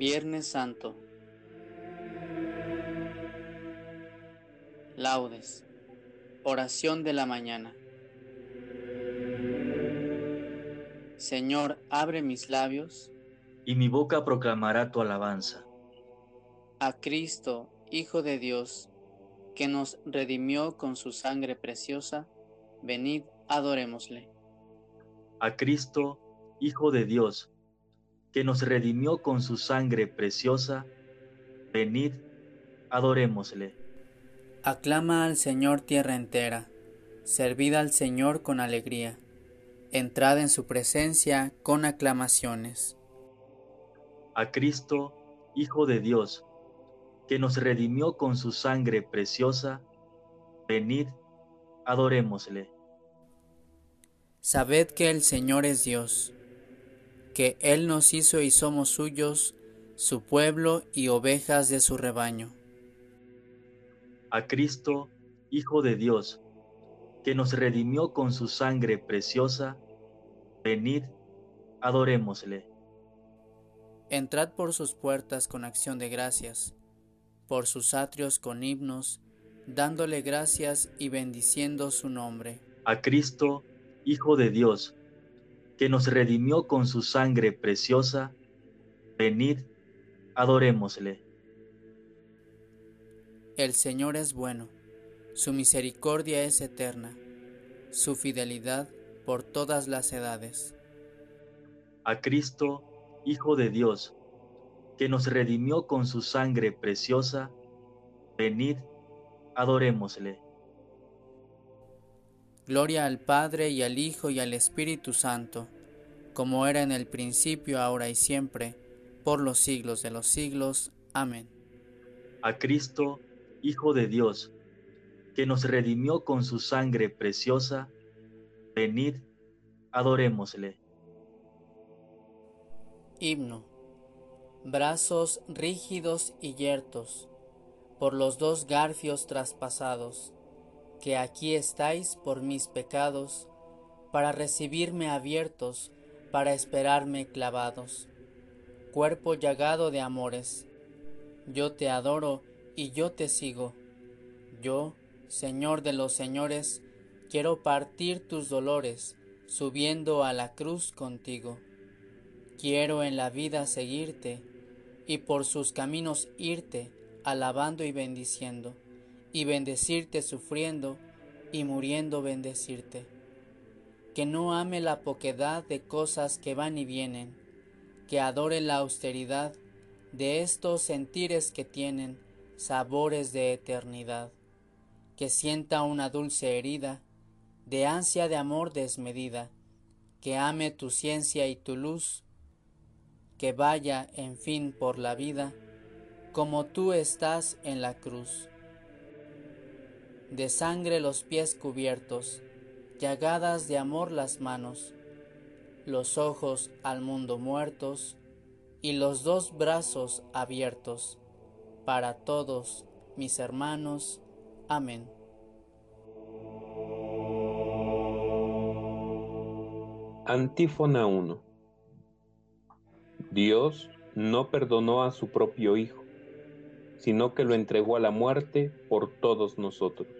Viernes Santo. Laudes. Oración de la mañana. Señor, abre mis labios. Y mi boca proclamará tu alabanza. A Cristo, Hijo de Dios, que nos redimió con su sangre preciosa, venid, adorémosle. A Cristo, Hijo de Dios, que nos redimió con su sangre preciosa, venid, adorémosle. Aclama al Señor tierra entera, servid al Señor con alegría, entrad en su presencia con aclamaciones. A Cristo, Hijo de Dios, que nos redimió con su sangre preciosa, venid, adorémosle. Sabed que el Señor es Dios, Él nos hizo y somos suyos, su pueblo y ovejas de su rebaño. A Cristo, Hijo de Dios, que nos redimió con su sangre preciosa, venid, adorémosle. Entrad por sus puertas con acción de gracias, por sus atrios con himnos, dándole gracias y bendiciendo su nombre. A Cristo, Hijo de Dios, que nos redimió con su sangre preciosa, venid, adorémosle. El Señor es bueno, su misericordia es eterna, su fidelidad por todas las edades. A Cristo, Hijo de Dios, que nos redimió con su sangre preciosa, venid, adorémosle. Gloria al Padre y al Hijo y al Espíritu Santo, como era en el principio, ahora y siempre, por los siglos de los siglos. Amén. A Cristo, Hijo de Dios, que nos redimió con su sangre preciosa, venid, adorémosle. Himno. Brazos rígidos y yertos, por los dos garfios traspasados que aquí estáis por mis pecados, para recibirme abiertos, para esperarme clavados. Cuerpo llagado de amores, yo te adoro y yo te sigo. Yo, Señor de los señores, quiero partir tus dolores, subiendo a la cruz contigo. Quiero en la vida seguirte y por sus caminos irte, alabando y bendiciendo y bendecirte sufriendo y muriendo bendecirte. Que no ame la poquedad de cosas que van y vienen, que adore la austeridad de estos sentires que tienen sabores de eternidad, que sienta una dulce herida de ansia de amor desmedida, que ame tu ciencia y tu luz, que vaya, en fin, por la vida, como tú estás en la cruz de sangre los pies cubiertos, llagadas de amor las manos, los ojos al mundo muertos y los dos brazos abiertos, para todos mis hermanos. Amén. Antífona 1 Dios no perdonó a su propio Hijo, sino que lo entregó a la muerte por todos nosotros.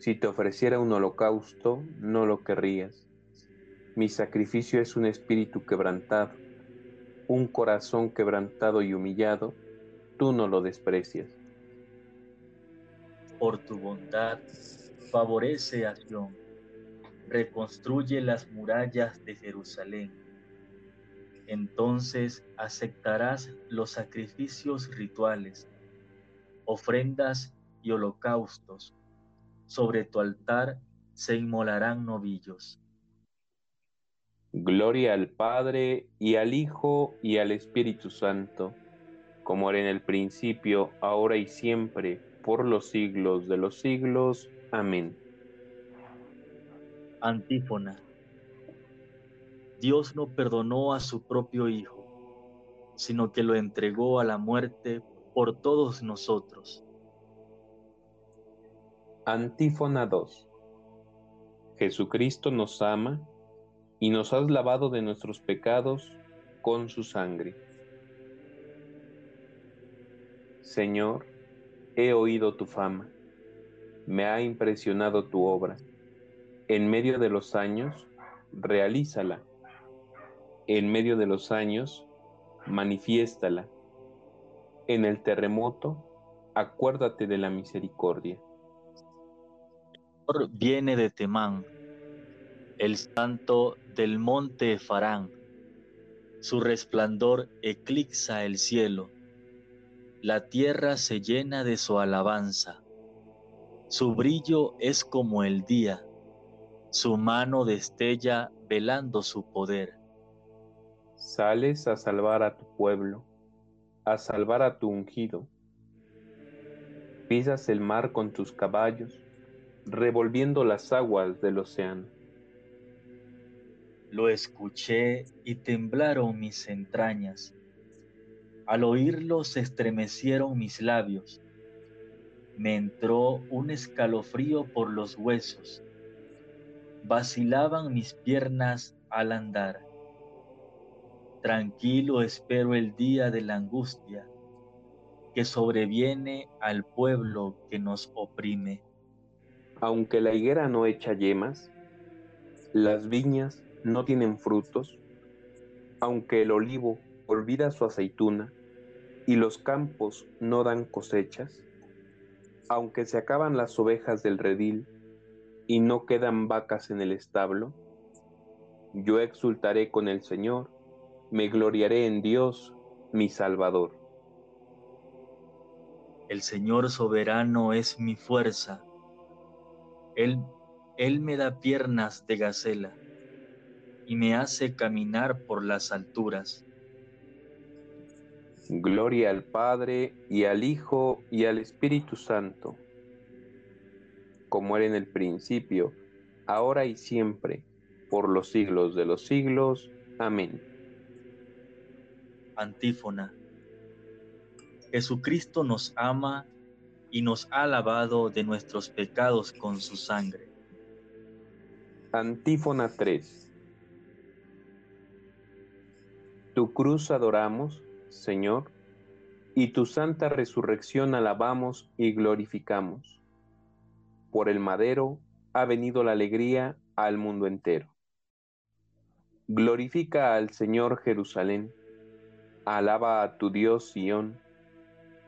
Si te ofreciera un holocausto, no lo querrías. Mi sacrificio es un espíritu quebrantado un corazón quebrantado y humillado, tú no lo desprecias. Por tu bondad, favorece a Sion, reconstruye las murallas de Jerusalén. Entonces aceptarás los sacrificios rituales, ofrendas y holocaustos. Sobre tu altar se inmolarán novillos. Gloria al Padre y al Hijo y al Espíritu Santo, como era en el principio, ahora y siempre, por los siglos de los siglos. Amén. Antífona. Dios no perdonó a su propio Hijo, sino que lo entregó a la muerte por todos nosotros. Antífona 2. Jesucristo nos ama y nos has lavado de nuestros pecados con su sangre. Señor, he oído tu fama, me ha impresionado tu obra. En medio de los años, realízala. En medio de los años, manifiéstala. En el terremoto, acuérdate de la misericordia. Viene de Temán el santo del monte Farán. Su resplandor eclipsa el cielo. La tierra se llena de su alabanza. Su brillo es como el día. Su mano destella velando su poder. Sales a salvar a tu pueblo, a salvar a tu ungido. Pisas el mar con tus caballos, revolviendo las aguas del océano lo escuché y temblaron mis entrañas. Al oírlo se estremecieron mis labios. Me entró un escalofrío por los huesos. Vacilaban mis piernas al andar. Tranquilo espero el día de la angustia que sobreviene al pueblo que nos oprime. Aunque la higuera no echa yemas, las viñas no tienen frutos, aunque el olivo olvida su aceituna y los campos no dan cosechas, aunque se acaban las ovejas del redil y no quedan vacas en el establo, yo exultaré con el Señor, me gloriaré en Dios, mi Salvador. El Señor soberano es mi fuerza. Él, él me da piernas de gacela y me hace caminar por las alturas. Gloria al Padre y al Hijo y al Espíritu Santo, como era en el principio, ahora y siempre, por los siglos de los siglos. Amén. Antífona. Jesucristo nos ama y nos ha lavado de nuestros pecados con su sangre. Antífona 3. Tu cruz adoramos, Señor, y tu santa resurrección alabamos y glorificamos. Por el madero ha venido la alegría al mundo entero. Glorifica al Señor Jerusalén, alaba a tu Dios Sión,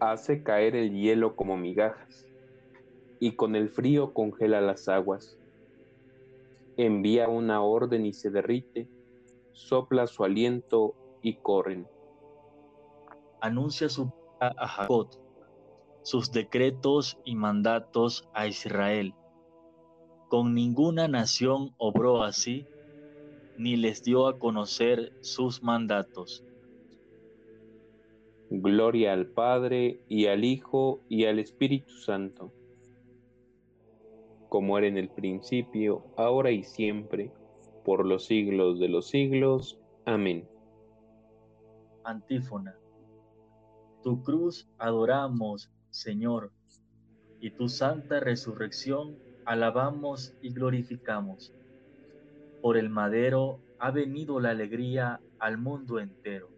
Hace caer el hielo como migajas y con el frío congela las aguas. Envía una orden y se derrite, sopla su aliento y corren. Anuncia su a Jacob, sus decretos y mandatos a Israel. Con ninguna nación obró así, ni les dio a conocer sus mandatos. Gloria al Padre y al Hijo y al Espíritu Santo, como era en el principio, ahora y siempre, por los siglos de los siglos. Amén. Antífona. Tu cruz adoramos, Señor, y tu santa resurrección alabamos y glorificamos. Por el madero ha venido la alegría al mundo entero.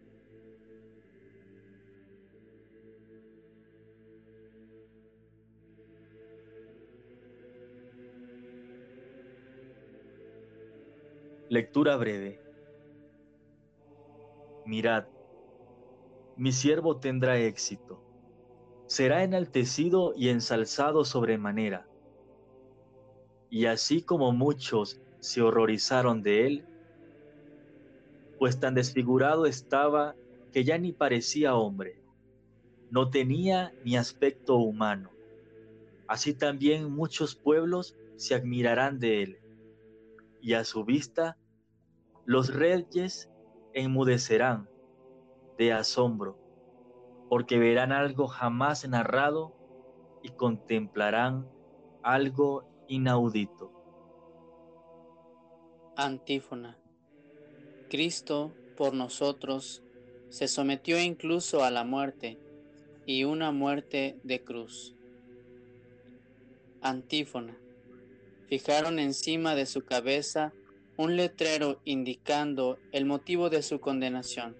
Lectura breve. Mirad, mi siervo tendrá éxito, será enaltecido y ensalzado sobremanera. Y así como muchos se horrorizaron de él, pues tan desfigurado estaba que ya ni parecía hombre, no tenía ni aspecto humano. Así también muchos pueblos se admirarán de él, y a su vista los reyes enmudecerán de asombro, porque verán algo jamás narrado y contemplarán algo inaudito. Antífona. Cristo por nosotros se sometió incluso a la muerte y una muerte de cruz. Antífona. Fijaron encima de su cabeza un letrero indicando el motivo de su condenación.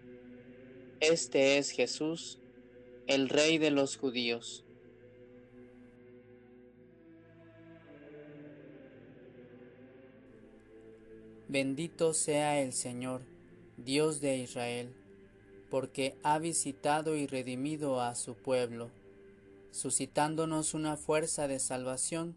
Este es Jesús, el Rey de los judíos. Bendito sea el Señor, Dios de Israel, porque ha visitado y redimido a su pueblo, suscitándonos una fuerza de salvación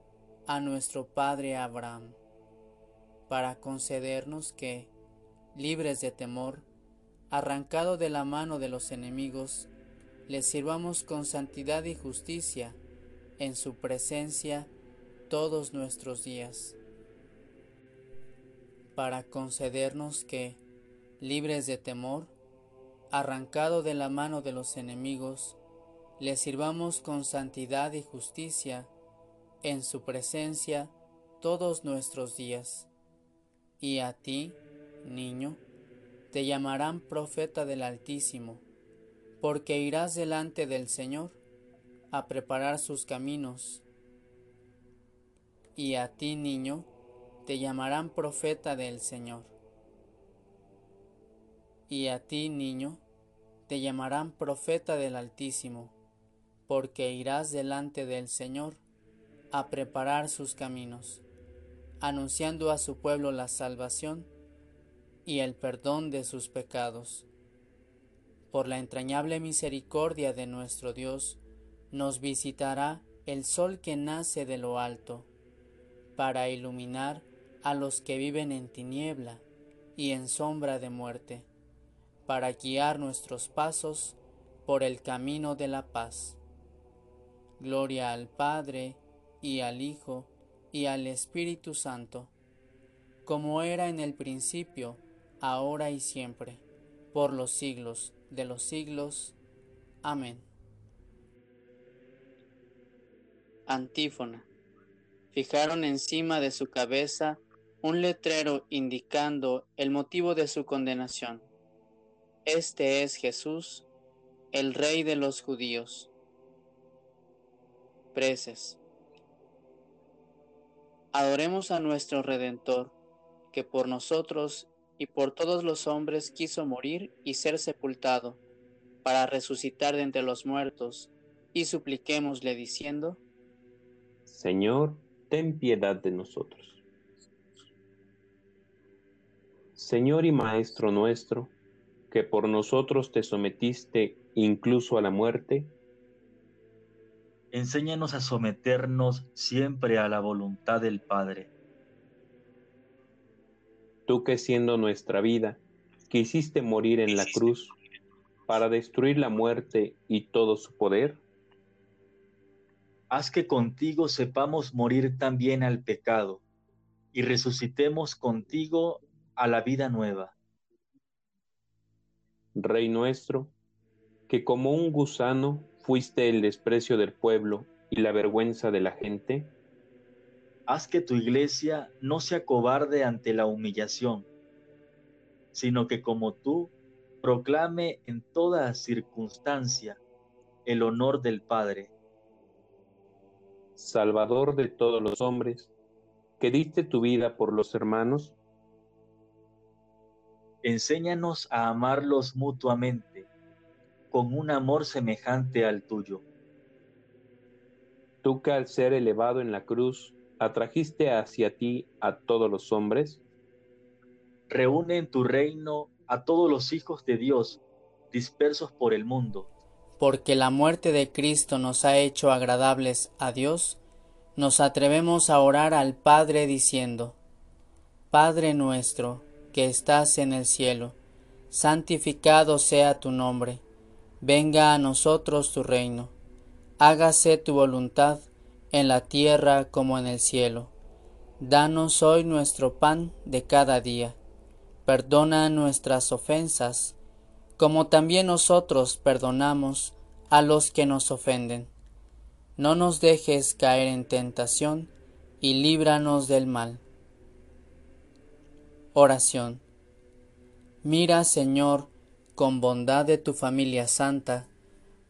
a nuestro padre Abraham, para concedernos que, libres de temor, arrancado de la mano de los enemigos, les sirvamos con santidad y justicia en su presencia todos nuestros días para concedernos que, libres de temor, arrancado de la mano de los enemigos, le sirvamos con santidad y justicia en su presencia todos nuestros días. Y a ti, niño, te llamarán profeta del Altísimo, porque irás delante del Señor a preparar sus caminos. Y a ti, niño, te llamarán profeta del Señor. Y a ti, niño, te llamarán profeta del Altísimo, porque irás delante del Señor a preparar sus caminos, anunciando a su pueblo la salvación y el perdón de sus pecados. Por la entrañable misericordia de nuestro Dios, nos visitará el sol que nace de lo alto, para iluminar a los que viven en tiniebla y en sombra de muerte, para guiar nuestros pasos por el camino de la paz. Gloria al Padre y al Hijo y al Espíritu Santo, como era en el principio, ahora y siempre, por los siglos de los siglos. Amén. Antífona. Fijaron encima de su cabeza un letrero indicando el motivo de su condenación. Este es Jesús, el Rey de los judíos. Preces. Adoremos a nuestro Redentor, que por nosotros y por todos los hombres quiso morir y ser sepultado, para resucitar de entre los muertos, y supliquémosle diciendo, Señor, ten piedad de nosotros. Señor y Maestro nuestro, que por nosotros te sometiste incluso a la muerte, enséñanos a someternos siempre a la voluntad del Padre tú que siendo nuestra vida, quisiste morir en la cruz para destruir la muerte y todo su poder? Haz que contigo sepamos morir también al pecado y resucitemos contigo a la vida nueva. Rey nuestro, que como un gusano fuiste el desprecio del pueblo y la vergüenza de la gente, haz que tu iglesia no se acobarde ante la humillación, sino que como tú proclame en toda circunstancia el honor del Padre. Salvador de todos los hombres, que diste tu vida por los hermanos, enséñanos a amarlos mutuamente, con un amor semejante al tuyo. Tú que al ser elevado en la cruz atrajiste hacia ti a todos los hombres? Reúne en tu reino a todos los hijos de Dios dispersos por el mundo. Porque la muerte de Cristo nos ha hecho agradables a Dios, nos atrevemos a orar al Padre diciendo, Padre nuestro, que estás en el cielo, santificado sea tu nombre, venga a nosotros tu reino, hágase tu voluntad en la tierra como en el cielo. Danos hoy nuestro pan de cada día. Perdona nuestras ofensas, como también nosotros perdonamos a los que nos ofenden. No nos dejes caer en tentación, y líbranos del mal. Oración. Mira, Señor, con bondad de tu familia santa,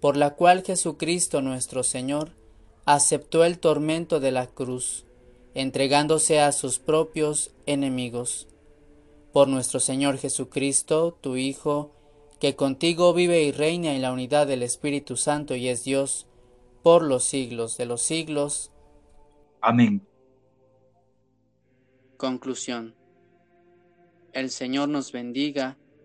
por la cual Jesucristo nuestro Señor aceptó el tormento de la cruz, entregándose a sus propios enemigos. Por nuestro Señor Jesucristo, tu Hijo, que contigo vive y reina en la unidad del Espíritu Santo y es Dios, por los siglos de los siglos. Amén. Conclusión. El Señor nos bendiga,